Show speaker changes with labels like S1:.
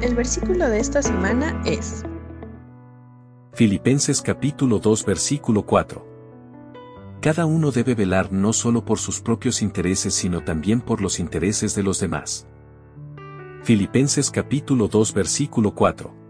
S1: El versículo de esta semana es
S2: Filipenses capítulo 2 versículo 4. Cada uno debe velar no solo por sus propios intereses sino también por los intereses de los demás. Filipenses capítulo 2 versículo 4.